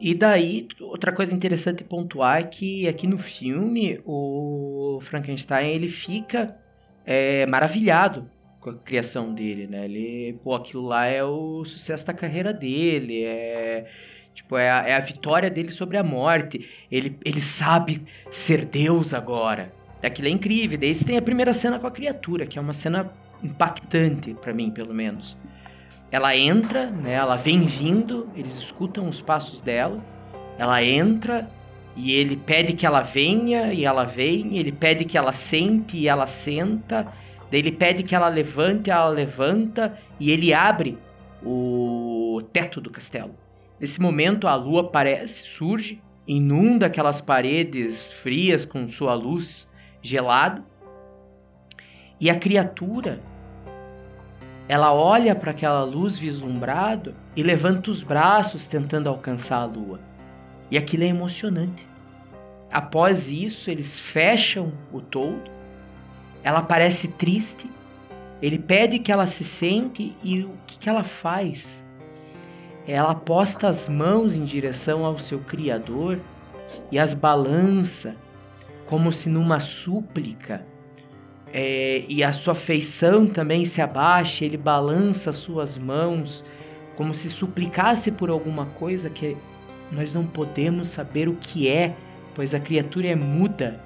E daí, outra coisa interessante pontuar é que aqui no filme, o Frankenstein, ele fica é, maravilhado com a criação dele, né? Ele, pô, aquilo lá é o sucesso da carreira dele, é... Tipo, é a, é a vitória dele sobre a morte. Ele, ele sabe ser Deus agora. Aquilo é incrível. Daí você tem a primeira cena com a criatura, que é uma cena impactante para mim, pelo menos. Ela entra, né? Ela vem vindo, eles escutam os passos dela. Ela entra e ele pede que ela venha e ela vem. Ele pede que ela sente e ela senta. Daí ele pede que ela levante, ela levanta e ele abre o teto do castelo. Nesse momento a lua aparece, surge, inunda aquelas paredes frias com sua luz gelada. E a criatura ela olha para aquela luz vislumbrado e levanta os braços tentando alcançar a lua. E aquilo é emocionante. Após isso, eles fecham o toldo. Ela parece triste. Ele pede que ela se sente e o que, que ela faz? Ela posta as mãos em direção ao seu Criador e as balança como se numa súplica é, e a sua feição também se abaixa, ele balança suas mãos, como se suplicasse por alguma coisa que nós não podemos saber o que é, pois a criatura é muda.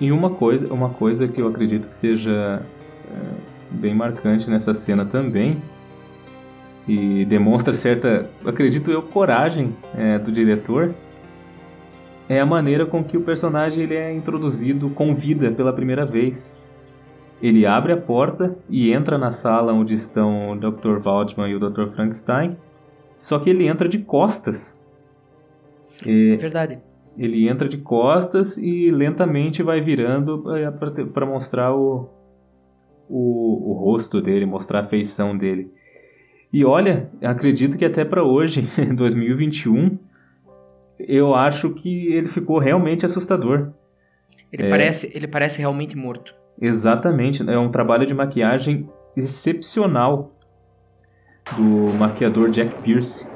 E uma coisa, uma coisa que eu acredito que seja é, bem marcante nessa cena também, e demonstra certa, acredito eu, coragem é, do diretor, é a maneira com que o personagem ele é introduzido com vida pela primeira vez. Ele abre a porta e entra na sala onde estão o Dr. Waldman e o Dr. Frankenstein, só que ele entra de costas. É, Verdade. Ele entra de costas e lentamente vai virando para mostrar o, o, o rosto dele, mostrar a feição dele. E olha, acredito que até para hoje, 2021, eu acho que ele ficou realmente assustador. Ele, é... parece, ele parece realmente morto. Exatamente, é um trabalho de maquiagem excepcional do maquiador Jack Pierce.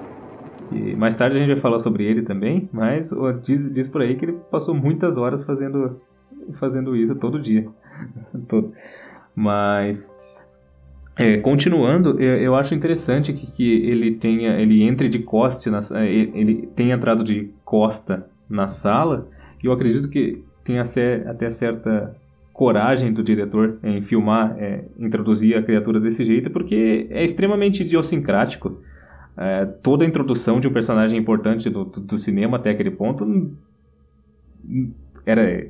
E mais tarde a gente vai falar sobre ele também, mas diz, diz por aí que ele passou muitas horas fazendo, fazendo isso todo dia. todo. Mas é, continuando, eu, eu, acho interessante que, que, ele tenha, ele entre de costa, na, é, ele tenha entrado de costa na sala. E eu acredito que tenha até certa coragem do diretor em filmar, é, introduzir a criatura desse jeito, porque é extremamente idiosincrático. É, toda a introdução de um personagem importante do, do, do, cinema até aquele ponto era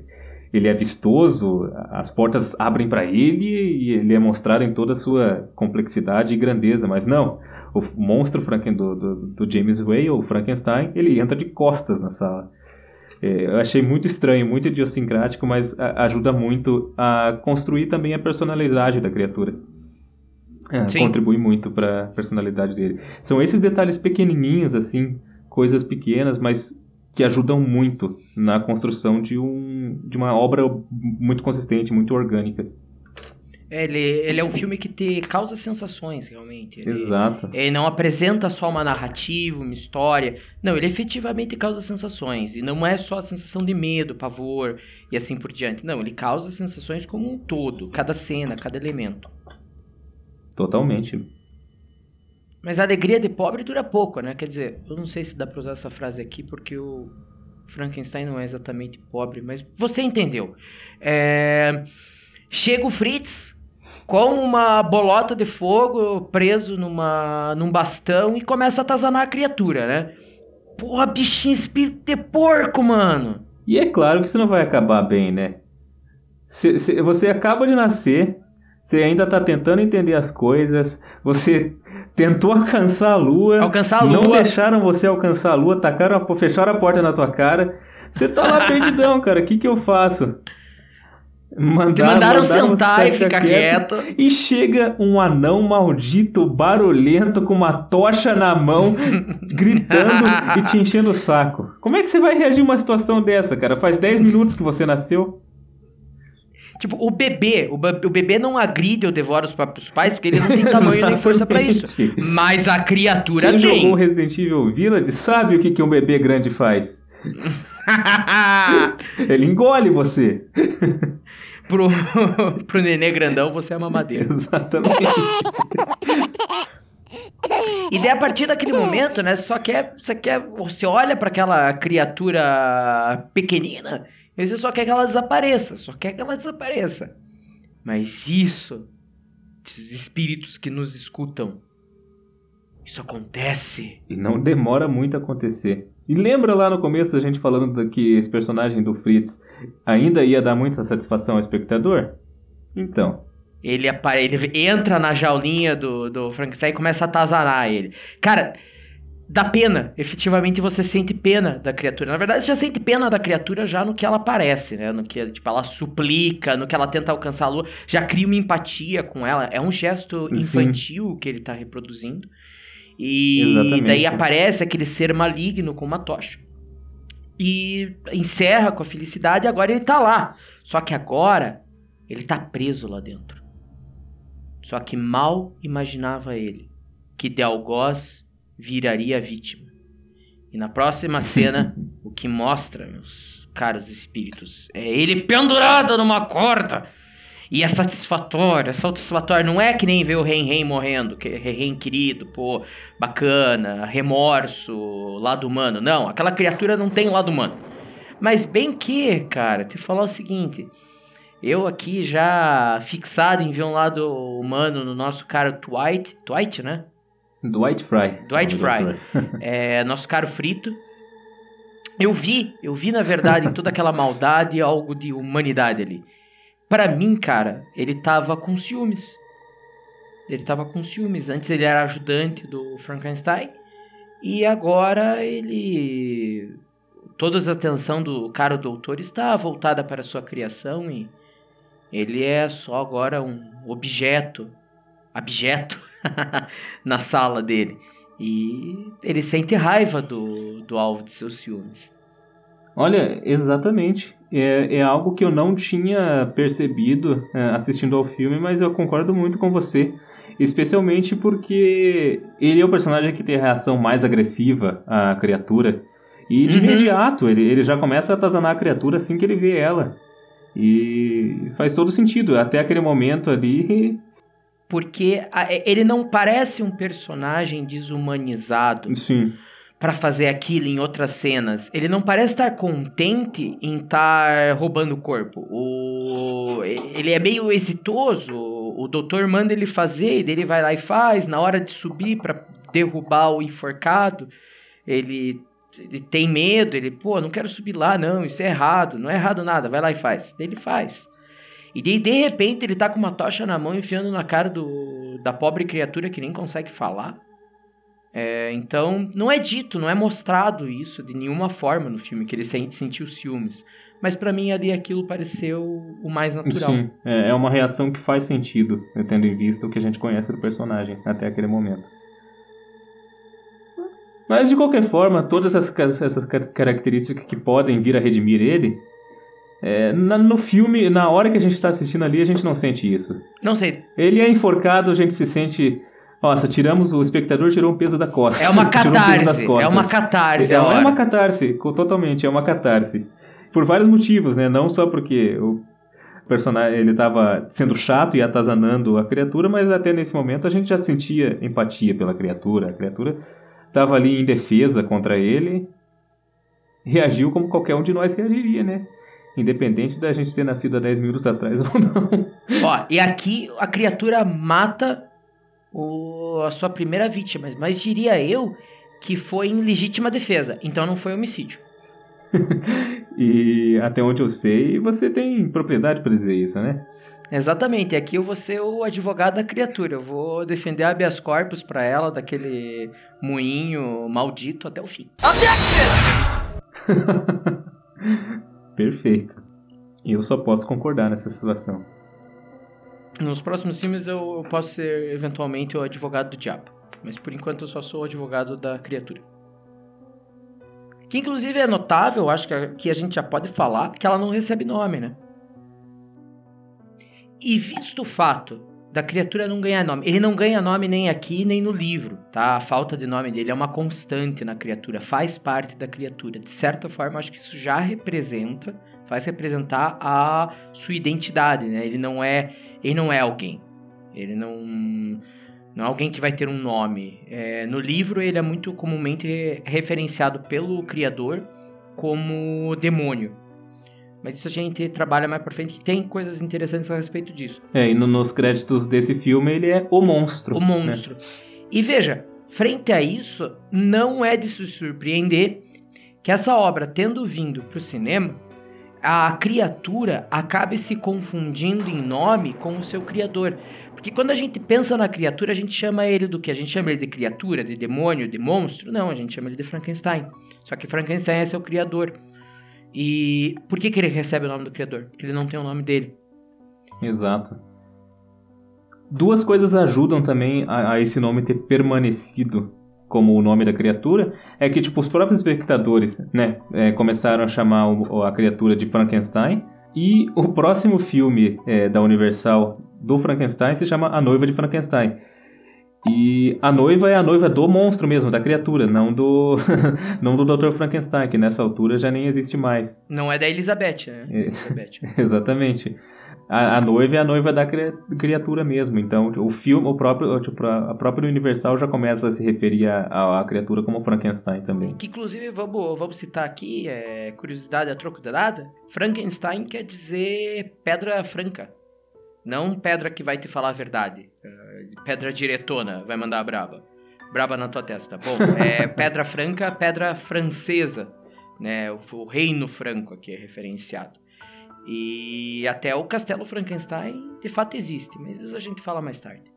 ele é vistoso, as portas abrem para ele e ele é mostrado em toda a sua complexidade e grandeza, mas não, o monstro Franken, do, do, do James Whale, o Frankenstein, ele entra de costas na sala. É, eu achei muito estranho, muito idiosincrático, mas ajuda muito a construir também a personalidade da criatura. É, contribui muito para a personalidade dele. São esses detalhes pequenininhos, assim, coisas pequenas, mas que ajudam muito na construção de, um, de uma obra muito consistente, muito orgânica. É, ele, ele é um filme que te causa sensações, realmente. Ele, Exato. Ele não apresenta só uma narrativa, uma história. Não, ele efetivamente causa sensações. E não é só a sensação de medo, pavor e assim por diante. Não, ele causa sensações como um todo. Cada cena, cada elemento. Totalmente. Mas a alegria de pobre dura pouco, né? Quer dizer, eu não sei se dá pra usar essa frase aqui, porque o Frankenstein não é exatamente pobre, mas você entendeu. É... Chega o Fritz, com uma bolota de fogo preso numa, num bastão e começa a atazanar a criatura, né? Porra, bichinho espírito de porco, mano! E é claro que isso não vai acabar bem, né? Se, se, você acaba de nascer, você ainda tá tentando entender as coisas, você tentou alcançar a lua. Alcançar a lua. Não deixaram você alcançar a lua, tacaram a, fecharam a porta na tua cara. Você tá lá perdidão, cara. O que que eu faço? Mandaram, Te mandaram, mandaram sentar e ficar quieto, quieto. E chega um anão maldito, barulhento, com uma tocha na mão, gritando e te enchendo o saco. Como é que você vai reagir a uma situação dessa, cara? Faz 10 minutos que você nasceu. Tipo, o bebê, o, bebê não agride ou devora os próprios pais, porque ele não tem tamanho nem força para isso. Mas a criatura Quem tem. jogou Resident Evil Village sabe o que, que um bebê grande faz. ele engole você. pro, pro nenê grandão, você é mamadeira. Exatamente. E daí, a partir daquele momento, né, só quer, só quer, você olha para aquela criatura pequenina e você só quer que ela desapareça, só quer que ela desapareça. Mas isso, esses espíritos que nos escutam, isso acontece. E não demora muito a acontecer. E lembra lá no começo a gente falando que esse personagem do Fritz ainda ia dar muita satisfação ao espectador? Então. Ele, apare... ele entra na jaulinha do, do Frankenstein e começa a atazanar ele. Cara, dá pena. Efetivamente você sente pena da criatura. Na verdade, você já sente pena da criatura já no que ela aparece, né? No que tipo, ela suplica, no que ela tenta alcançar a lua. Já cria uma empatia com ela. É um gesto infantil Sim. que ele tá reproduzindo. E Exatamente. daí aparece aquele ser maligno com uma tocha. E encerra com a felicidade, agora ele tá lá. Só que agora ele tá preso lá dentro. Só que mal imaginava ele que de algoz viraria vítima. E na próxima cena, o que mostra, meus caros espíritos, é ele pendurado numa corda e é satisfatório, é satisfatório. Não é que nem ver o Ren Ren morrendo, que é Ren querido, pô, bacana, remorso, lado humano. Não, aquela criatura não tem lado humano. Mas bem que, cara, te falar o seguinte. Eu aqui já fixado em ver um lado humano no nosso cara Dwight, Dwight, né? Dwight Fry. Dwight Fry. é, nosso caro frito. Eu vi, eu vi na verdade em toda aquela maldade algo de humanidade ali. Para mim, cara, ele tava com ciúmes. Ele tava com ciúmes. Antes ele era ajudante do Frankenstein. E agora ele. Toda a atenção do cara doutor está voltada para sua criação e ele é só agora um objeto, abjeto, na sala dele. E ele sente raiva do, do alvo de seus ciúmes. Olha, exatamente. É, é algo que eu não tinha percebido é, assistindo ao filme, mas eu concordo muito com você. Especialmente porque ele é o personagem que tem a reação mais agressiva à criatura. E de uhum. imediato, ele, ele já começa a atazanar a criatura assim que ele vê ela. E faz todo sentido. Até aquele momento ali, porque ele não parece um personagem desumanizado. Sim para fazer aquilo em outras cenas. Ele não parece estar contente em estar roubando o corpo. O... Ele é meio exitoso. O doutor manda ele fazer, e ele vai lá e faz. Na hora de subir para derrubar o enforcado, ele, ele tem medo. Ele, pô, não quero subir lá, não. Isso é errado. Não é errado nada. Vai lá e faz. Ele faz. E daí, de repente, ele tá com uma tocha na mão, enfiando na cara do, da pobre criatura que nem consegue falar. É, então, não é dito, não é mostrado isso de nenhuma forma no filme, que ele sentiu ciúmes. Mas para mim ali aquilo pareceu o mais natural. Sim, é, é uma reação que faz sentido, né, tendo em vista o que a gente conhece do personagem até aquele momento. Mas de qualquer forma, todas essas, essas características que podem vir a redimir ele, é, na, no filme, na hora que a gente está assistindo ali, a gente não sente isso. Não sei. Ele é enforcado, a gente se sente nossa, tiramos, o espectador tirou um peso da costa. É uma catarse. Um é uma catarse. É, é uma catarse, totalmente, é uma catarse. Por vários motivos, né? Não só porque o personagem ele estava sendo chato e atazanando a criatura, mas até nesse momento a gente já sentia empatia pela criatura. A criatura estava ali em defesa contra ele, reagiu como qualquer um de nós reagiria, né? Independente da gente ter nascido há 10 minutos atrás ou não. Ó, e aqui a criatura mata o, a sua primeira vítima, mas diria eu que foi em legítima defesa, então não foi homicídio. e até onde eu sei, você tem propriedade para dizer isso, né? Exatamente, aqui eu vou ser o advogado da criatura, eu vou defender habeas corpus para ela daquele moinho maldito até o fim. Perfeito. Eu só posso concordar nessa situação. Nos próximos filmes eu posso ser eventualmente o advogado do diabo. Mas por enquanto eu só sou o advogado da criatura. Que inclusive é notável, acho que que a gente já pode falar, que ela não recebe nome, né? E visto o fato da criatura não ganhar nome, ele não ganha nome nem aqui nem no livro, tá? A falta de nome dele é uma constante na criatura, faz parte da criatura. De certa forma, acho que isso já representa, faz representar a sua identidade, né? Ele não é, ele não é alguém. Ele não não é alguém que vai ter um nome. É, no livro, ele é muito comumente referenciado pelo criador como demônio. Mas isso a gente trabalha mais pra frente e tem coisas interessantes a respeito disso. É, e no, nos créditos desse filme ele é o monstro. O monstro. Né? E veja, frente a isso, não é de se surpreender que essa obra, tendo vindo pro cinema, a criatura acabe se confundindo em nome com o seu criador. Porque quando a gente pensa na criatura, a gente chama ele do que? A gente chama ele de criatura, de demônio, de monstro? Não, a gente chama ele de Frankenstein. Só que Frankenstein é seu criador. E por que, que ele recebe o nome do criador? Porque ele não tem o nome dele. Exato. Duas coisas ajudam também a, a, esse nome ter permanecido como o nome da criatura, é que tipo os próprios espectadores, né, é, começaram a chamar o, a criatura de Frankenstein e o próximo filme é, da Universal do Frankenstein se chama A Noiva de Frankenstein. E a noiva é a noiva do monstro mesmo, da criatura, não do não do Dr. Frankenstein, que nessa altura já nem existe mais. Não é da Elizabeth, né? É, Elizabeth. Exatamente. A, a, noiva é a noiva da criatura mesmo. Então, o filme, o próprio, tipo, a própria Universal já começa a se referir à, criatura como Frankenstein também. Que, inclusive, vamos, vamos citar aqui, é, curiosidade a troco de nada, Frankenstein quer dizer pedra franca. Não pedra que vai te falar a verdade. Uh, pedra diretona, vai mandar a braba. Braba na tua testa. Bom, é pedra franca, pedra francesa. Né? O, o reino franco aqui é referenciado. E até o castelo Frankenstein de fato existe, mas isso a gente fala mais tarde.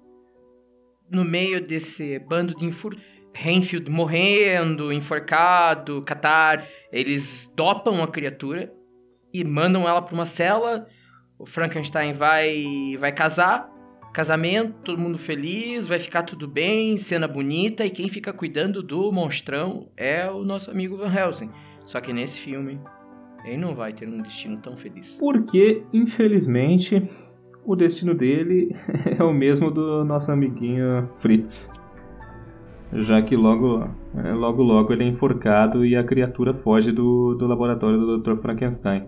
No meio desse bando de enfur... Renfield morrendo, enforcado, Qatar, eles dopam a criatura e mandam ela para uma cela o Frankenstein vai vai casar, casamento, todo mundo feliz, vai ficar tudo bem, cena bonita e quem fica cuidando do monstrão é o nosso amigo Van Helsing. Só que nesse filme ele não vai ter um destino tão feliz. Porque, infelizmente, o destino dele é o mesmo do nosso amiguinho Fritz. Já que logo, é, logo, logo ele é enforcado e a criatura foge do, do laboratório do Dr. Frankenstein.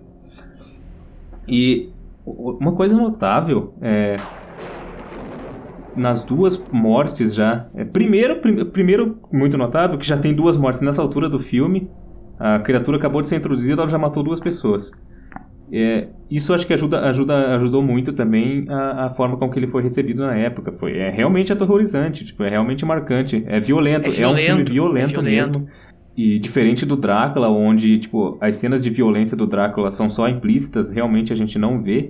E uma coisa notável é nas duas mortes já. É, primeiro, prim, primeiro, muito notável, que já tem duas mortes nessa altura do filme. A criatura acabou de ser introduzida, ela já matou duas pessoas. É, isso acho que ajuda, ajuda, ajudou muito também a, a, forma com que ele foi recebido na época. Foi, é realmente aterrorizante, tipo, é realmente marcante, é violento, é, violento, é um filme violento, é violento. mesmo. E diferente do Drácula, onde tipo, as cenas de violência do Drácula são só implícitas, realmente a gente não vê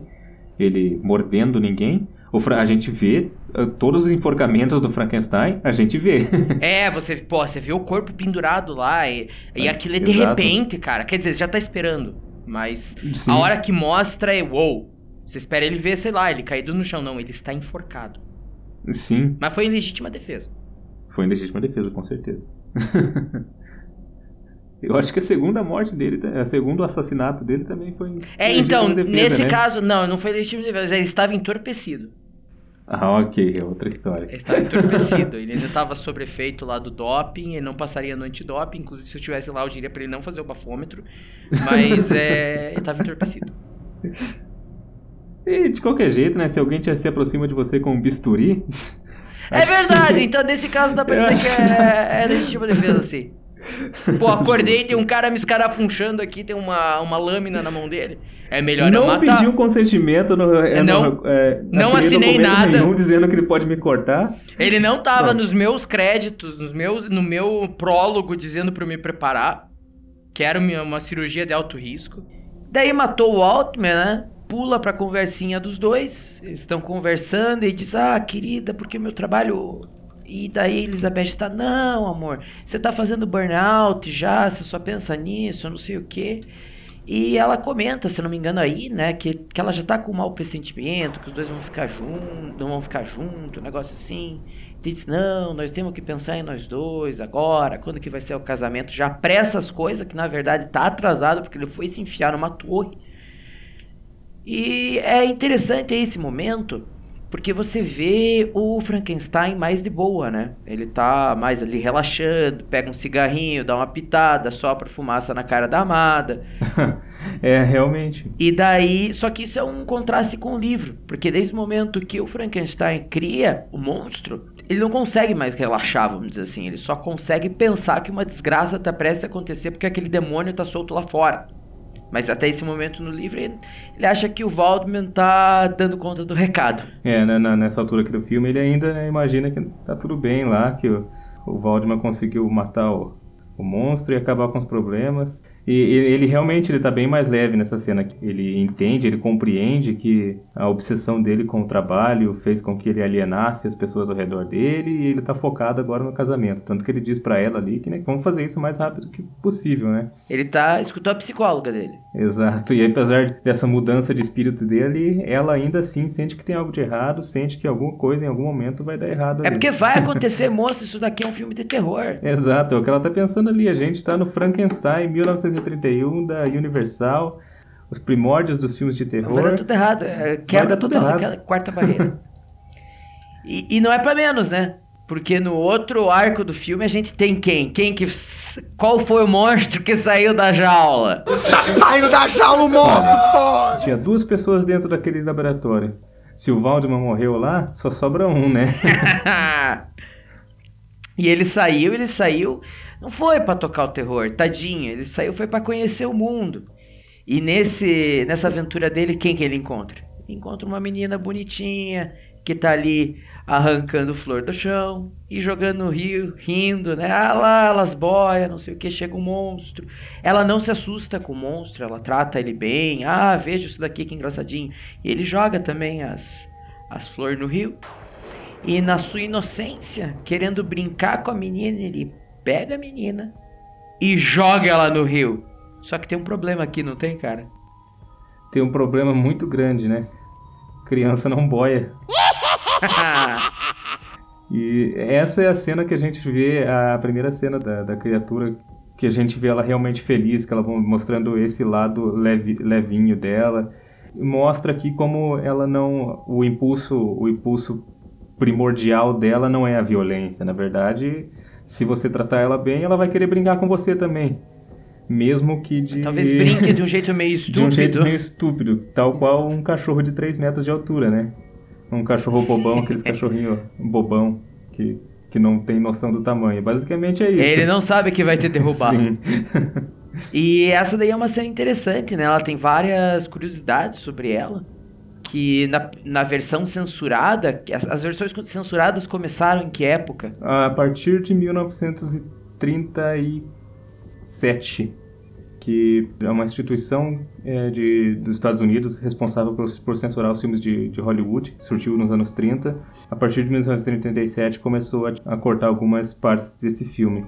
ele mordendo ninguém. A gente vê uh, todos os enforcamentos do Frankenstein, a gente vê. é, você, pô, você vê o corpo pendurado lá e, e é, aquilo é de exato. repente, cara. Quer dizer, você já tá esperando. Mas Sim. a hora que mostra é, uou. Você espera ele ver, sei lá, ele caído no chão. Não, ele está enforcado. Sim. Mas foi em legítima defesa. Foi em legítima defesa, com certeza. Eu acho que a segunda morte dele, o segundo assassinato dele também foi. É, então, defesa, nesse né? caso, não, não foi legítimo defesa, ele estava entorpecido. Ah, ok, é outra história. Ele estava entorpecido, ele ainda estava sob efeito lá do doping, ele não passaria no antidoping, inclusive se eu estivesse lá eu diria para ele não fazer o bafômetro, mas é, ele estava entorpecido. E de qualquer jeito, né, se alguém se aproxima de você com um bisturi... É verdade, que... então nesse caso dá pra dizer que é, é legítima defesa, sim. Pô, acordei, tem um cara me escarafunchando aqui, tem uma, uma lâmina na mão dele. É melhor não eu matar. Não pediu consentimento, no, é, não, é, não assinei nada. Nenhum dizendo que ele pode me cortar. Ele não tava nos meus créditos, nos meus, no meu prólogo dizendo para eu me preparar, que era uma, uma cirurgia de alto risco. Daí matou o Altman, né? Pula pra conversinha dos dois. Eles estão conversando e diz: Ah, querida, porque meu trabalho e daí Elizabeth está, não, amor, você está fazendo burnout já, você só pensa nisso, não sei o quê. E ela comenta, se não me engano aí, né, que, que ela já tá com um mau pressentimento, que os dois vão ficar juntos, não vão ficar juntos, um negócio assim. E diz, não, nós temos que pensar em nós dois agora, quando que vai ser o casamento. Já pressa as coisas, que na verdade tá atrasado, porque ele foi se enfiar numa torre. E é interessante esse momento porque você vê o Frankenstein mais de boa, né? Ele tá mais ali relaxando, pega um cigarrinho, dá uma pitada, sopra fumaça na cara da amada. é, realmente. E daí, só que isso é um contraste com o livro, porque desde o momento que o Frankenstein cria o monstro, ele não consegue mais relaxar, vamos dizer assim, ele só consegue pensar que uma desgraça tá prestes a acontecer porque aquele demônio tá solto lá fora. Mas até esse momento no livro, ele, acha que o Waldman tá dando conta do recado. É, né, na, nessa altura aqui do filme, ele ainda né, imagina que tá tudo bem lá, que o, o Waldman conseguiu matar o, o monstro e acabar com os problemas. E ele realmente ele tá bem mais leve nessa cena. Ele entende, ele compreende que a obsessão dele com o trabalho fez com que ele alienasse as pessoas ao redor dele e ele tá focado agora no casamento. Tanto que ele diz para ela ali que né, vamos fazer isso o mais rápido que possível, né? Ele tá escutou a psicóloga dele. Exato. E apesar dessa mudança de espírito dele, ela ainda assim sente que tem algo de errado, sente que alguma coisa em algum momento vai dar errado. É ali. porque vai acontecer, moço, isso daqui é um filme de terror. Exato, é o que ela tá pensando ali. A gente tá no Frankenstein 1900 1931 da Universal, os primórdios dos filmes de terror. Vai dar tudo errado, é, quebra total errado. daquela quarta barreira. e, e não é para menos, né? Porque no outro arco do filme a gente tem quem? Quem que. Qual foi o monstro que saiu da jaula? Tá saindo da jaula o monstro! Tinha duas pessoas dentro daquele laboratório. Se o Valdemar morreu lá, só sobra um, né? e ele saiu, ele saiu não foi para tocar o terror, tadinho. Ele saiu foi para conhecer o mundo. E nesse nessa aventura dele, quem que ele encontra? encontra uma menina bonitinha que tá ali arrancando flor do chão e jogando no rio, rindo, né? Ah lá, elas boias, não sei o que, chega um monstro. Ela não se assusta com o monstro, ela trata ele bem. Ah, veja isso daqui que engraçadinho. E ele joga também as, as flores no rio. E na sua inocência, querendo brincar com a menina, ele pega a menina e joga ela no rio. Só que tem um problema aqui, não tem, cara? Tem um problema muito grande, né? Criança não boia. e essa é a cena que a gente vê, a primeira cena da, da criatura, que a gente vê ela realmente feliz, que ela mostrando esse lado leve, levinho dela. Mostra aqui como ela não. O impulso, o impulso primordial dela não é a violência. Na verdade, se você tratar ela bem, ela vai querer brincar com você também. Mesmo que de. Talvez brinque de um jeito meio estúpido. de um jeito meio estúpido. Tal qual um cachorro de 3 metros de altura, né? Um cachorro bobão, aqueles cachorrinhos bobão que, que não tem noção do tamanho. Basicamente é isso. Ele não sabe que vai te derrubar. Sim. e essa daí é uma cena interessante, né? Ela tem várias curiosidades sobre ela que na, na versão censurada, as, as versões censuradas começaram em que época? A partir de 1937, que é uma instituição é, de, dos Estados Unidos responsável por, por censurar os filmes de, de, Hollywood, surgiu nos anos 30. A partir de 1937 começou a, a cortar algumas partes desse filme.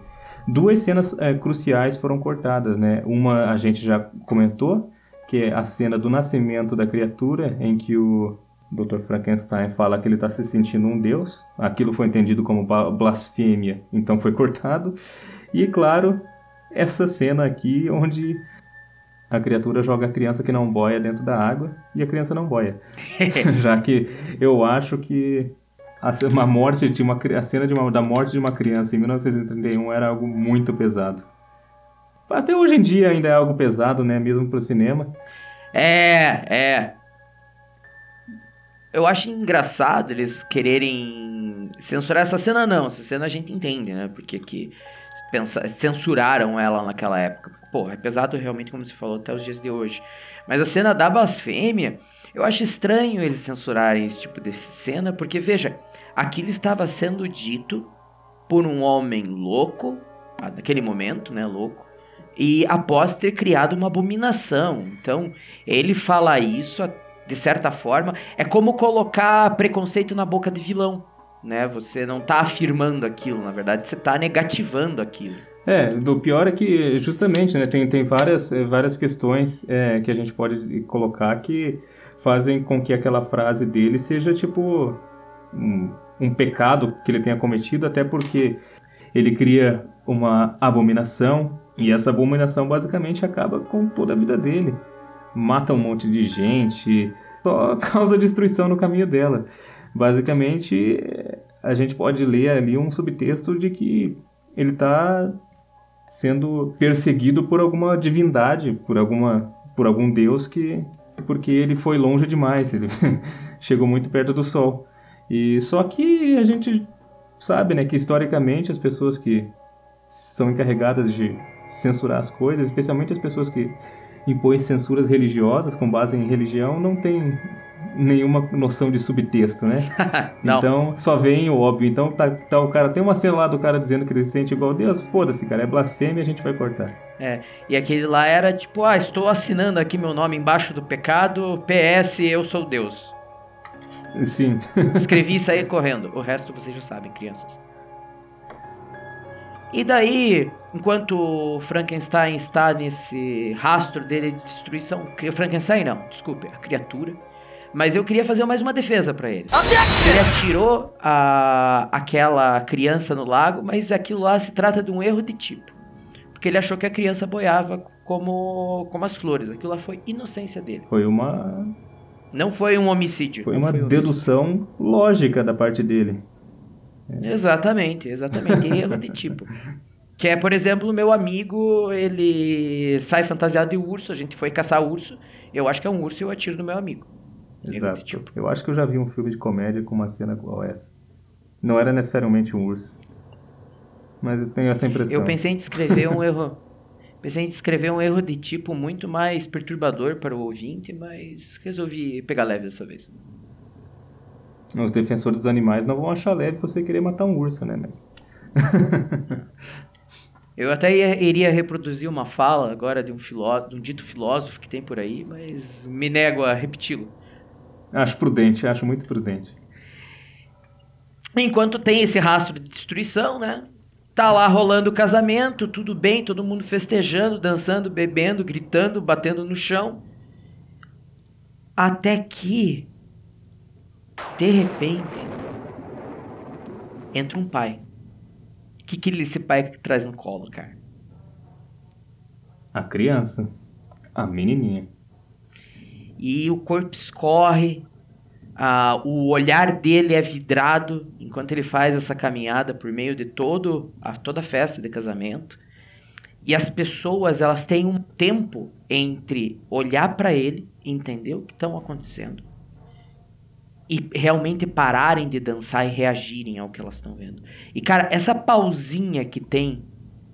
Duas cenas é, cruciais foram cortadas, né? Uma a gente já comentou, que é a cena do nascimento da criatura, em que o Dr. Frankenstein fala que ele está se sentindo um deus. Aquilo foi entendido como blasfêmia, então foi cortado. E, claro, essa cena aqui onde a criatura joga a criança que não boia dentro da água e a criança não boia. Já que eu acho que a, uma morte de uma, a cena de uma, da morte de uma criança em 1931 era algo muito pesado. Até hoje em dia ainda é algo pesado, né? Mesmo pro cinema. É, é. Eu acho engraçado eles quererem censurar essa cena, não. Essa cena a gente entende, né? Porque que pensa, censuraram ela naquela época. Pô, é pesado realmente, como você falou, até os dias de hoje. Mas a cena da blasfêmia, eu acho estranho eles censurarem esse tipo de cena, porque veja, aquilo estava sendo dito por um homem louco, naquele momento, né, louco, e após ter criado uma abominação. Então, ele fala isso de certa forma, é como colocar preconceito na boca de vilão, né? Você não está afirmando aquilo, na verdade, você está negativando aquilo. É, o pior é que justamente, né, tem, tem várias, eh, várias questões é, que a gente pode colocar que fazem com que aquela frase dele seja tipo um, um pecado que ele tenha cometido, até porque ele cria uma abominação e essa abominação basicamente acaba com toda a vida dele. mata um monte de gente, só causa destruição no caminho dela. Basicamente, a gente pode ler ali um subtexto de que ele está sendo perseguido por alguma divindade, por alguma por algum deus que porque ele foi longe demais, ele chegou muito perto do sol. E só que a gente sabe, né, que historicamente as pessoas que são encarregadas de censurar as coisas, especialmente as pessoas que impõem censuras religiosas com base em religião, não têm nenhuma noção de subtexto, né? então, só vem o óbvio. Então, tá, tá, o cara tem uma cena lá do cara dizendo que ele se sente igual a Deus. Foda-se, cara, é blasfêmia, a gente vai cortar. É, e aquele lá era tipo, ah, estou assinando aqui meu nome embaixo do pecado, PS, eu sou Deus. Sim. Escrevi isso aí correndo. O resto vocês já sabem, crianças. E daí, enquanto Frankenstein está nesse rastro dele de destruição, Frankenstein não, desculpe, a criatura. Mas eu queria fazer mais uma defesa para ele. Ele atirou a, aquela criança no lago, mas aquilo lá se trata de um erro de tipo. Porque ele achou que a criança boiava como, como as flores. Aquilo lá foi inocência dele. Foi uma não foi um homicídio. Foi uma foi um dedução homicídio. lógica da parte dele. Exatamente, exatamente. Erro de tipo. Que é, por exemplo, o meu amigo, ele sai fantasiado de urso, a gente foi caçar urso, eu acho que é um urso e eu atiro no meu amigo. Exato. Tipo. Eu acho que eu já vi um filme de comédia com uma cena igual essa. Não era necessariamente um urso. Mas eu tenho essa impressão. Eu pensei em descrever um erro Pensei em descrever um erro de tipo muito mais perturbador para o ouvinte, mas resolvi pegar leve dessa vez. Os defensores dos animais não vão achar leve você querer matar um urso, né? Mas... Eu até ia, iria reproduzir uma fala agora de um, filó, de um dito filósofo que tem por aí, mas me nego a repeti-lo. Acho prudente, acho muito prudente. Enquanto tem esse rastro de destruição, né? Tá lá rolando o casamento, tudo bem, todo mundo festejando, dançando, bebendo, gritando, batendo no chão. Até que, de repente, entra um pai. O que, que esse pai que traz no colo, cara? A criança. A menininha. E o corpo escorre, ah, o olhar dele é vidrado enquanto ele faz essa caminhada por meio de todo a, toda a festa de casamento. E as pessoas elas têm um tempo entre olhar para ele, entender o que estão acontecendo e realmente pararem de dançar e reagirem ao que elas estão vendo. E cara, essa pausinha que tem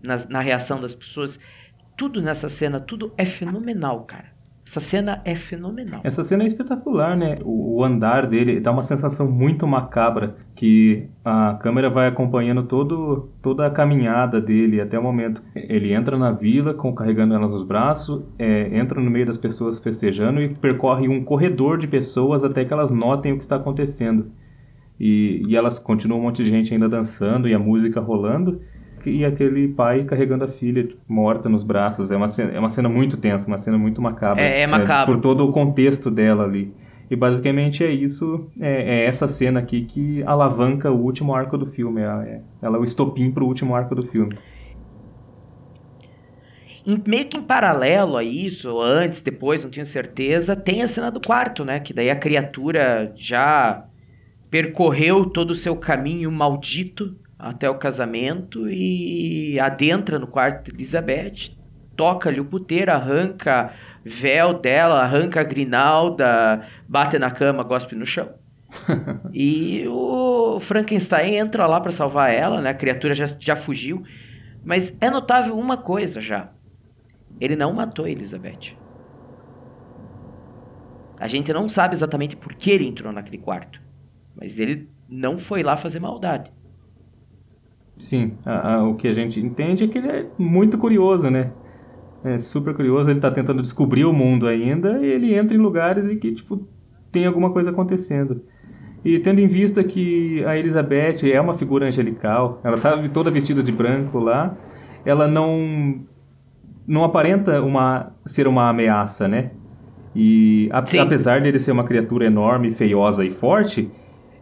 na, na reação das pessoas, tudo nessa cena, tudo é fenomenal, cara. Essa cena é fenomenal. Essa cena é espetacular, né? O, o, andar dele dá uma sensação muito macabra que a câmera vai acompanhando todo, toda a caminhada dele até o momento. Ele entra na vila com, carregando elas nos braços, é, entra no meio das pessoas festejando e percorre um corredor de pessoas até que elas notem o que está acontecendo. E, e elas continuam um monte de gente ainda dançando e a música rolando e aquele pai carregando a filha morta nos braços. É uma cena, é uma cena muito tensa, uma cena muito macabra. É, é macabro. É, por todo o contexto dela ali. E basicamente é isso, é, é, essa cena aqui que alavanca o último arco do filme. É, é ela é o estopim para o último arco do filme. Em, meio que em paralelo a isso, antes, depois, não tenho certeza, tem a cena do quarto, né? Que daí a criatura já percorreu todo o seu caminho maldito até o casamento e adentra no quarto de Elizabeth, toca ali o puteiro, arranca véu dela, arranca a grinalda, bate na cama, gospe no chão. e o Frankenstein entra lá para salvar ela, né? A criatura já, já fugiu. Mas é notável uma coisa já. Ele não matou a Elizabeth. A gente não sabe exatamente por que ele entrou naquele quarto. Mas ele não foi lá fazer maldade. Sim, a, a, o que a gente entende é que ele é muito curioso, né? É super curioso, ele está tentando descobrir o mundo ainda e ele entra em lugares em que, tipo, tem alguma coisa acontecendo. E tendo em vista que a Elizabeth é uma figura angelical, ela está toda vestida de branco lá, ela não não aparenta uma ser uma ameaça, né? E a, apesar de ele ser uma criatura enorme, feiosa e forte,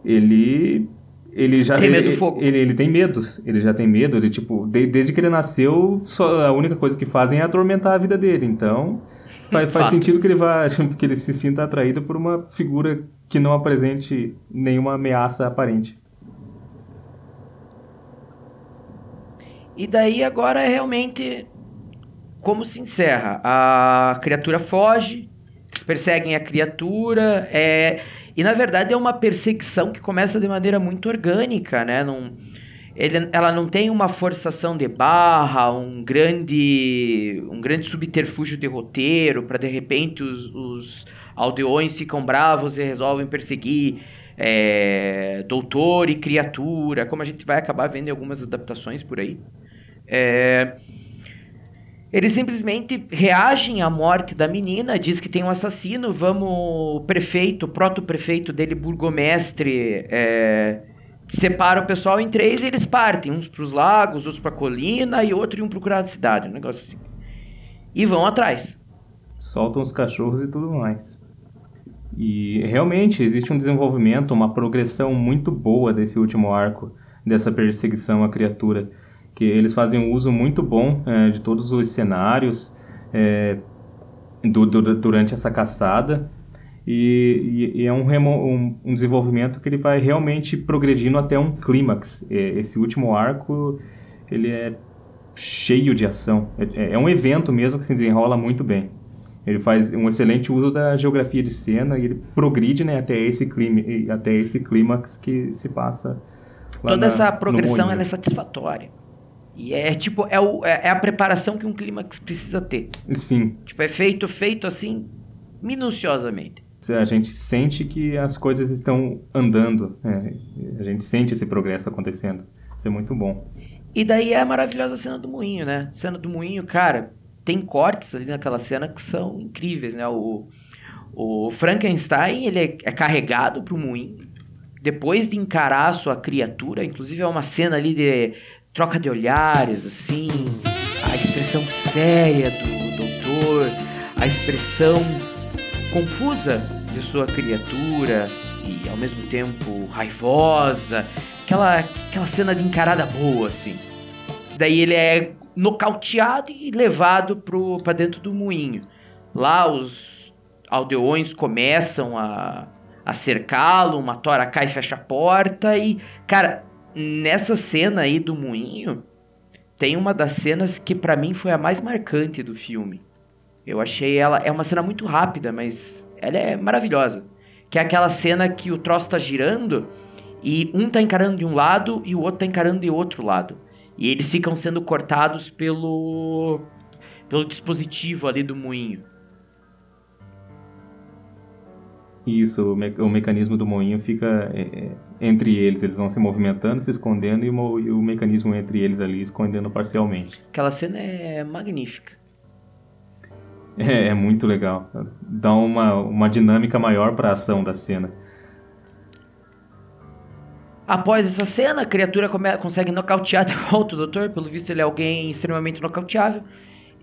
ele ele já tem medo do fogo. Ele, ele, tem medos, ele já tem medo, ele tipo, de, desde que ele nasceu, só, a única coisa que fazem é atormentar a vida dele. Então, Faz, faz sentido que ele vá, que ele se sinta atraído por uma figura que não apresente nenhuma ameaça aparente. E daí agora é realmente como se encerra. A criatura foge, eles perseguem a criatura, é... e na verdade é uma perseguição que começa de maneira muito orgânica, né? Não... Ele, ela não tem uma forçação de barra, um grande, um grande subterfúgio de roteiro para de repente os, os aldeões ficam bravos e resolvem perseguir é, doutor e criatura, como a gente vai acabar vendo em algumas adaptações por aí. É, eles simplesmente reagem à morte da menina, diz que tem um assassino, vamos, prefeito, proto-prefeito dele, burgomestre, é, separa o pessoal em três e eles partem, uns para os lagos, outros para a colina e outro iam procurar a cidade, um negócio assim. E vão atrás. Soltam os cachorros e tudo mais. E realmente existe um desenvolvimento, uma progressão muito boa desse último arco, dessa perseguição à criatura. Que eles fazem um uso muito bom é, de todos os cenários é, do, do, durante essa caçada. E, e, e é um, remo, um, um, desenvolvimento que ele vai realmente progredindo até um clímax. É, esse último arco ele é cheio de ação. É, é um evento mesmo que se desenrola muito bem. Ele faz um excelente uso da geografia de cena e ele progride né, até, esse clima, até esse clímax que se passa. Toda na, essa progressão é satisfatória. E é tipo, é, o, é a preparação que um clímax precisa ter. Sim. Tipo, é feito, feito assim, minuciosamente. A gente sente que as coisas estão andando. É, a gente sente esse progresso acontecendo. Isso é muito bom. E daí é a maravilhosa cena do moinho, né? Cena do moinho, cara, tem cortes ali naquela cena que são incríveis, né? O, o Frankenstein, ele é, é carregado pro moinho. Depois de encarar a sua criatura, inclusive é uma cena ali de troca de olhares, assim, a expressão séria do doutor, a expressão confusa de sua criatura e ao mesmo tempo raivosa, aquela, aquela cena de encarada boa, assim. Daí ele é nocauteado e levado para dentro do moinho. Lá os aldeões começam a, a cercá-lo, uma tora cai e fecha a porta e, cara, nessa cena aí do moinho, tem uma das cenas que para mim foi a mais marcante do filme. Eu achei ela. É uma cena muito rápida, mas ela é maravilhosa. Que é aquela cena que o troço tá girando e um tá encarando de um lado e o outro tá encarando de outro lado. E eles ficam sendo cortados pelo. pelo dispositivo ali do moinho. Isso, o, me o mecanismo do moinho fica é, é, entre eles, eles vão se movimentando, se escondendo e o, e o mecanismo entre eles ali escondendo parcialmente. Aquela cena é magnífica. É, é muito legal. Dá uma, uma dinâmica maior para a ação da cena. Após essa cena, a criatura come, consegue nocautear de volta o doutor. Pelo visto, ele é alguém extremamente nocauteável.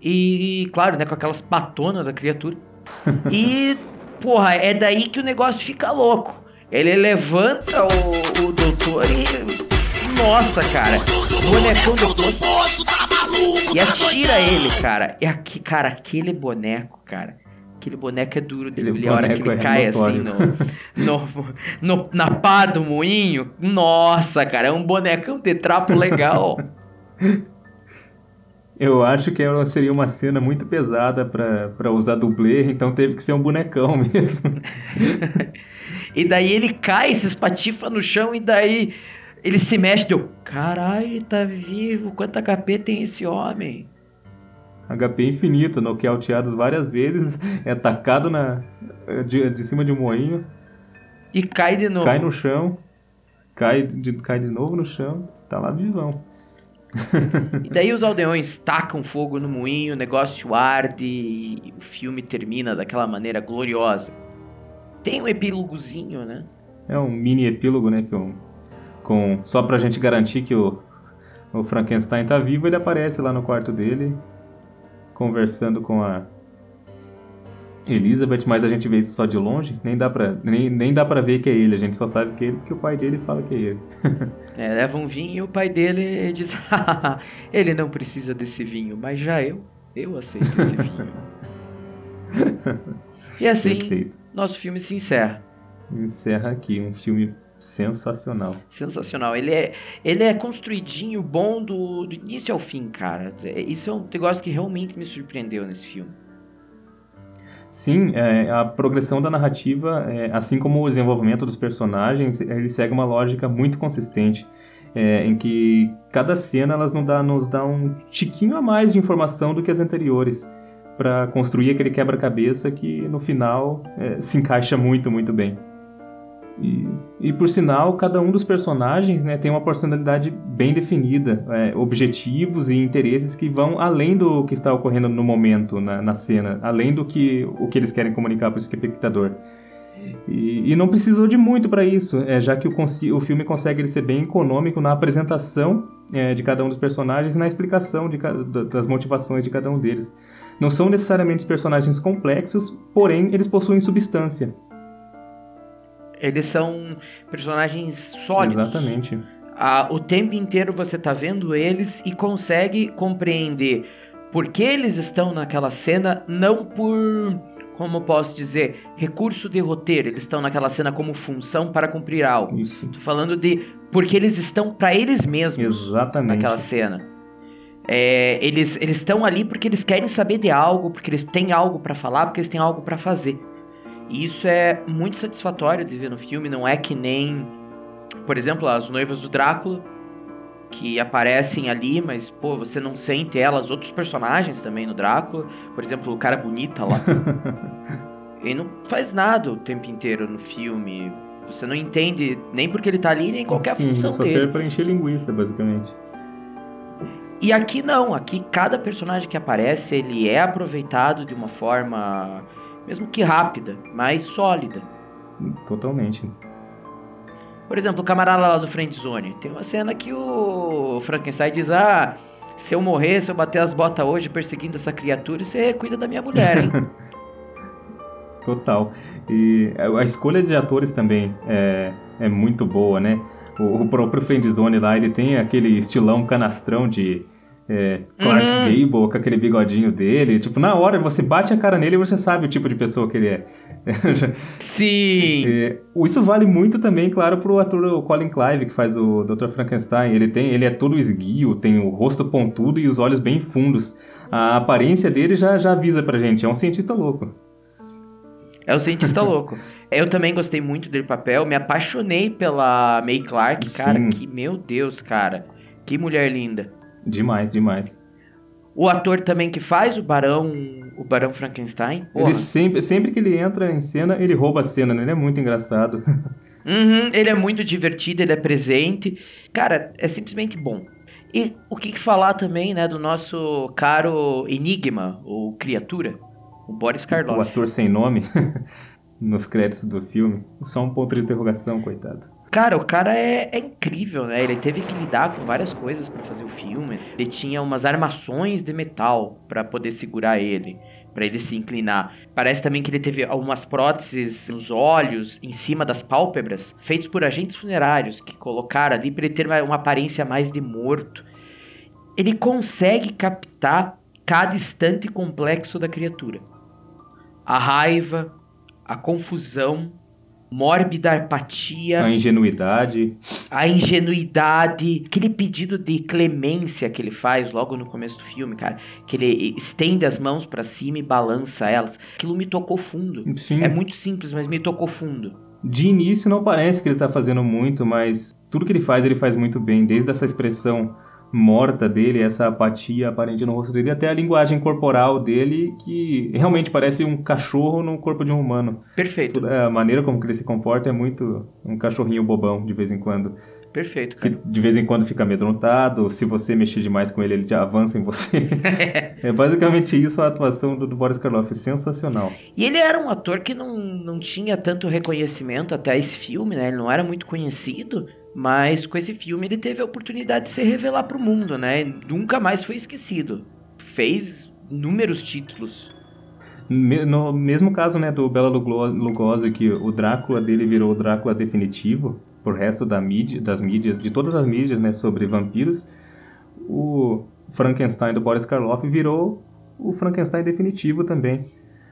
E, claro, né, com aquelas patonas da criatura. E, porra, é daí que o negócio fica louco. Ele levanta o, o doutor e. Nossa, cara. O bonecão do posto. E atira ele, cara. E aqui, cara, aquele boneco, cara. Aquele boneco é duro dele. A hora que ele é cai assim no, no, no, na pá do moinho. Nossa, cara, é um bonecão de trapo legal. Eu acho que seria uma cena muito pesada para usar dublê, então teve que ser um bonecão mesmo. e daí ele cai, se espatifa no chão e daí ele se mexe, deu, caralho, tá vivo, quanto HP tem esse homem? HP infinito, nocauteados várias vezes, é atacado na, de, de cima de um moinho. E cai de novo. Cai no chão, cai de, cai de novo no chão, tá lá vivão. E daí os aldeões tacam fogo no moinho, o negócio arde e o filme termina daquela maneira gloriosa. Tem um epílogozinho, né? É um mini epílogo, né? Um, com, só pra gente garantir que o, o Frankenstein tá vivo, ele aparece lá no quarto dele, conversando com a Elizabeth, mas a gente vê isso só de longe, nem dá pra, nem, nem dá pra ver que é ele, a gente só sabe que é ele porque o pai dele fala que é ele. é, leva um vinho e o pai dele diz, ele não precisa desse vinho, mas já eu, eu aceito esse vinho. E assim, Perfeito. nosso filme se encerra. Encerra aqui um filme sensacional. Sensacional. Ele é, ele é construidinho, bom do, do início ao fim, cara. É- Isso é um negócio que realmente me surpreendeu nesse filme. Sim, é, a progressão da narrativa, é, assim como o desenvolvimento dos personagens, ele segue uma lógica muito consistente, é, em que cada cena elas nos dá, nos dá um tiquinho a mais de informação do que as anteriores, para construir aquele quebra-cabeça que no final é, se encaixa muito, muito bem. E, e por sinal, cada um dos personagens né, tem uma personalidade bem definida, é, objetivos e interesses que vão além do que está ocorrendo no momento, na, na cena, além do que o que eles querem comunicar para o espectador. E, e não precisou de muito para isso, é, já que o, o filme consegue ele ser bem econômico na apresentação é, de cada um dos personagens e na explicação de das motivações de cada um deles. Não são necessariamente personagens complexos, porém eles possuem substância. Eles são personagens sólidos. Exatamente. Ah, o tempo inteiro você tá vendo eles e consegue compreender por que eles estão naquela cena, não por, como eu posso dizer, recurso de roteiro. Eles estão naquela cena como função para cumprir algo. Isso. Tô falando de porque eles estão para eles mesmos Exatamente. naquela cena. É, eles eles estão ali porque eles querem saber de algo, porque eles têm algo para falar, porque eles têm algo para fazer. E isso é muito satisfatório de ver no filme, não é que nem, por exemplo, as noivas do Drácula, que aparecem ali, mas pô, você não sente elas, outros personagens também no Drácula, por exemplo, o cara bonita lá. ele não faz nada o tempo inteiro no filme. Você não entende nem porque ele tá ali, nem qual que a Sim, função só dele. serve para encher linguiça, basicamente. E aqui não, aqui cada personagem que aparece, ele é aproveitado de uma forma, mesmo que rápida, mas sólida. Totalmente. Por exemplo, o camarada lá do Friendzone, tem uma cena que o Frankenstein diz, ah, se eu morrer, se eu bater as botas hoje perseguindo essa criatura, você cuida da minha mulher, hein? Total. E a escolha de atores também é, é muito boa, né? O, o próprio Friendzone lá, ele tem aquele estilão canastrão de é, Clark Uhum. Gable com aquele bigodinho dele. Tipo, na hora você bate a cara nele e você sabe o tipo de pessoa que ele é. Sim! É, isso vale muito também, claro, pro ator o Colin Clive, que faz o Dr. Frankenstein. Ele tem, ele é todo esguio, tem o rosto pontudo e os olhos bem fundos. A aparência dele já, já avisa pra gente, é um cientista louco. É o cientista louco. Eu também gostei muito dele papel, me apaixonei pela May Clark, cara, Sim. que, meu Deus, cara, que mulher linda. Demais, demais. O ator também que faz o Barão, o Barão Frankenstein, porra. Ele sempre, sempre que ele entra em cena, ele rouba a cena, né? Ele é muito engraçado. Uhum, ele é muito divertido, ele é presente. Cara, é simplesmente bom. E o que que falar também, né, do nosso caro Enigma, ou criatura, o Boris o Karloff. ator sem nome nos créditos do filme. Só um ponto de interrogação, coitado. Cara, o cara é, é incrível, né? Ele teve que lidar com várias coisas pra fazer o filme. Ele tinha umas armações de metal pra poder segurar ele, pra ele se inclinar. Parece também que ele teve algumas próteses nos olhos, em cima das pálpebras, feitos por agentes funerários que colocaram ali pra ele ter uma, uma aparência mais de morto. Ele consegue captar cada instante complexo da criatura. A raiva, a confusão, mórbida apatia, A ingenuidade. a ingenuidade, aquele pedido de clemência que ele faz logo no começo do filme, cara, que ele estende as mãos pra cima e balança elas. Aquilo me tocou fundo. Sim, É muito simples, mas me tocou fundo. de início não parece que ele tá fazendo muito, mas tudo que ele faz, ele faz muito bem. Desde essa expressão morta dele, essa apatia aparente no rosto dele, até a linguagem corporal dele, que realmente parece um cachorro no corpo de um humano. Perfeito, Toda a maneira como que ele se comporta é muito um cachorrinho bobão, de vez em quando. perfeito, Que cara. de vez em quando fica amedrontado, se você mexer demais com ele, ele já avança em você. é basicamente isso a atuação do, do Boris Karloff, sensacional. E ele era um ator que não, não tinha tanto reconhecimento até esse filme, né? Ele não era muito conhecido, mas com esse filme ele teve a oportunidade de se revelar pro mundo, né? Nunca mais foi esquecido. Fez inúmeros títulos. No mesmo caso né, do Bela Lugo- Lugosi, que o Drácula dele virou o Drácula definitivo, por resto da mídia, das mídias, de todas as mídias né, sobre vampiros, o Frankenstein do Boris Karloff virou o Frankenstein definitivo também.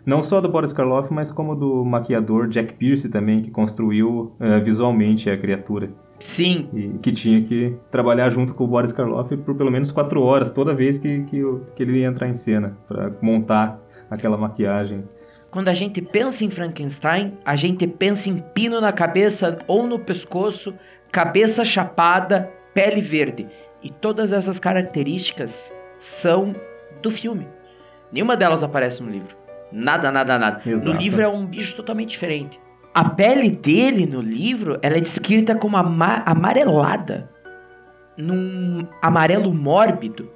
Não só do Boris Karloff, mas como do maquiador Jack Pierce também, que construiu uh, visualmente a criatura. Sim. E que tinha que trabalhar junto com o Boris Karloff por pelo menos quatro horas, toda vez que, que, que ele ia entrar em cena, para montar aquela maquiagem. Quando a gente pensa em Frankenstein, a gente pensa em pino na cabeça ou no pescoço, cabeça chapada, pele verde. E todas essas características são do filme. Nenhuma delas aparece no livro. Nada, nada, nada. Exato. No livro é um bicho totalmente diferente. A pele dele no livro ela é descrita como ama amarelada. Num amarelo mórbido.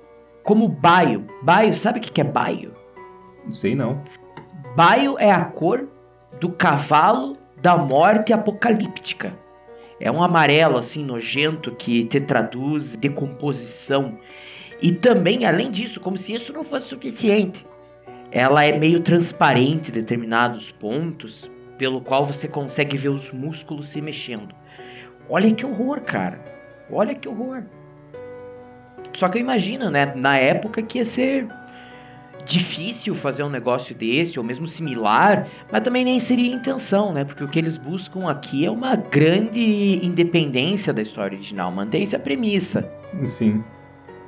Como baio. Baio, sabe o que é baio? Não sei não. Baio é a cor do cavalo da morte apocalíptica. É um amarelo assim nojento que te traduz decomposição. E também, além disso, como se isso não fosse suficiente, ela é meio transparente em determinados pontos, pelo qual você consegue ver os músculos se mexendo. Olha que horror, cara. Olha que horror. Só que eu imagino, né, na época que ia ser difícil fazer um negócio desse, ou mesmo similar, mas também nem seria intenção, né? Porque o que eles buscam aqui é uma grande independência da história original. Mantém-se a premissa. Sim.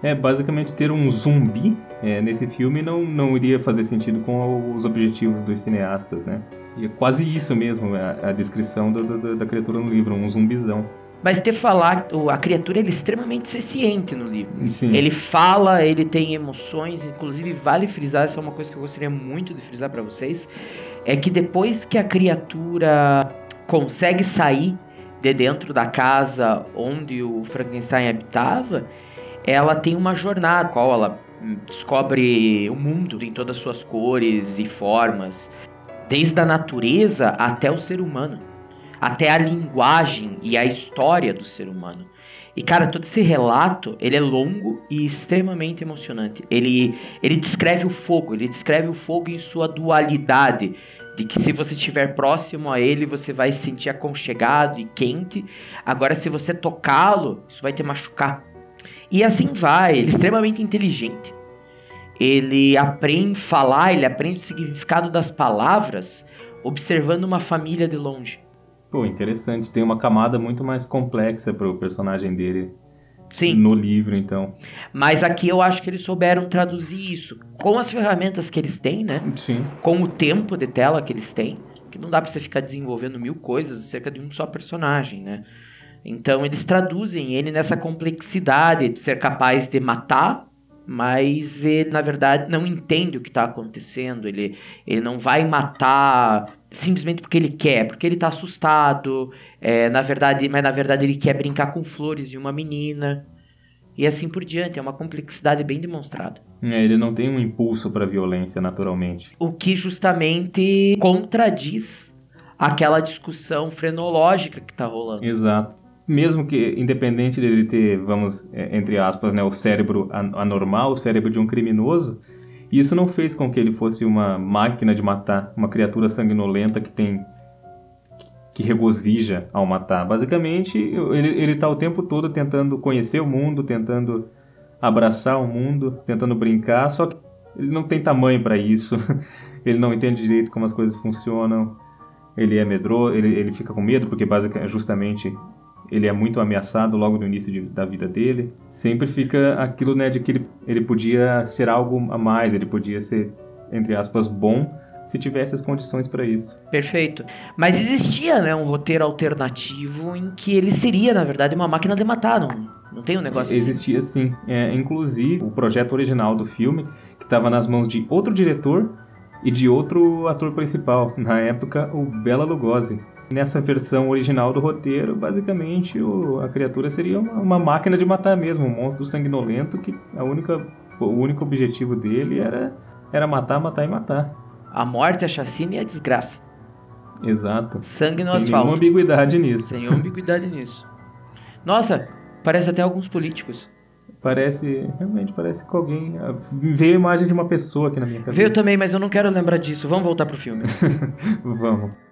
É, basicamente ter um zumbi é, nesse filme não, não iria fazer sentido com os objetivos dos cineastas, né? E é quase isso mesmo, a, a descrição do, do, da criatura no livro, um zumbizão. Mas ter falar, a criatura ele é extremamente senciente no livro. Sim. Ele fala, ele tem emoções, inclusive vale frisar, essa é uma coisa que eu gostaria muito de frisar para vocês, é que depois que a criatura consegue sair de dentro da casa onde o Frankenstein habitava, ela tem uma jornada, qual ela descobre o mundo em todas as suas cores e formas, desde a natureza até o ser humano até a linguagem e a história do ser humano. E cara, todo esse relato, ele é longo e extremamente emocionante. Ele ele descreve o fogo, ele descreve o fogo em sua dualidade, de que se você estiver próximo a ele, você vai se sentir aconchegado e quente. Agora se você tocá-lo, isso vai te machucar. E assim vai, ele é extremamente inteligente. Ele aprende a falar, ele aprende o significado das palavras observando uma família de longe. Pô, interessante. Tem uma camada muito mais complexa pro personagem dele Sim. no livro, então. Mas aqui eu acho que eles souberam traduzir isso com as ferramentas que eles têm, né? Sim. Com o tempo de tela que eles têm. Que não dá pra você ficar desenvolvendo mil coisas acerca de um só personagem, né? Então eles traduzem ele nessa complexidade de ser capaz de matar, mas ele na verdade não entende o que está acontecendo. Ele, ele não vai matar simplesmente porque ele quer, porque ele tá assustado, é, na verdade, mas na verdade ele quer brincar com flores de uma menina. E assim por diante, é uma complexidade bem demonstrada. É, ele não tem um impulso para violência naturalmente. O que justamente contradiz aquela discussão frenológica que tá rolando. Exato. Mesmo que, independente dele ter, vamos, é, entre aspas, né, o cérebro anormal, o cérebro de um criminoso, isso não fez com que ele fosse uma máquina de matar, uma criatura sanguinolenta que tem que regozija ao matar. Basicamente, ele ele tá o tempo todo tentando conhecer o mundo, tentando abraçar o mundo, tentando brincar, só que ele não tem tamanho para isso. ele não entende direito como as coisas funcionam. Ele é medroso, ele, ele fica com medo porque basicamente justamente ele é muito ameaçado logo no início de, da vida dele. Sempre fica aquilo, né, de que ele, ele podia ser algo a mais, ele podia ser, entre aspas, bom se tivesse as condições para isso. Perfeito. Mas existia, né, um roteiro alternativo em que ele seria, na verdade, uma máquina de matar, não, não tem um negócio Existia assim? sim. É, inclusive, o projeto original do filme, que estava nas mãos de outro diretor e de outro ator principal, na época, o Bela Lugosi. Nessa versão original do roteiro, basicamente o, a criatura seria uma, uma, máquina de matar mesmo, um monstro sanguinolento que a única, o único objetivo dele era, era matar, matar e matar. A morte, a chacina e a desgraça. Exato. Sangue no Sem asfalto. nenhuma ambiguidade nisso. Sem ambiguidade nisso. Nossa, parece até alguns políticos. Parece, realmente parece que alguém. Veio a imagem de uma pessoa aqui na minha cabeça. Veio também, mas eu não quero lembrar disso. Vamos voltar pro filme. Vamos.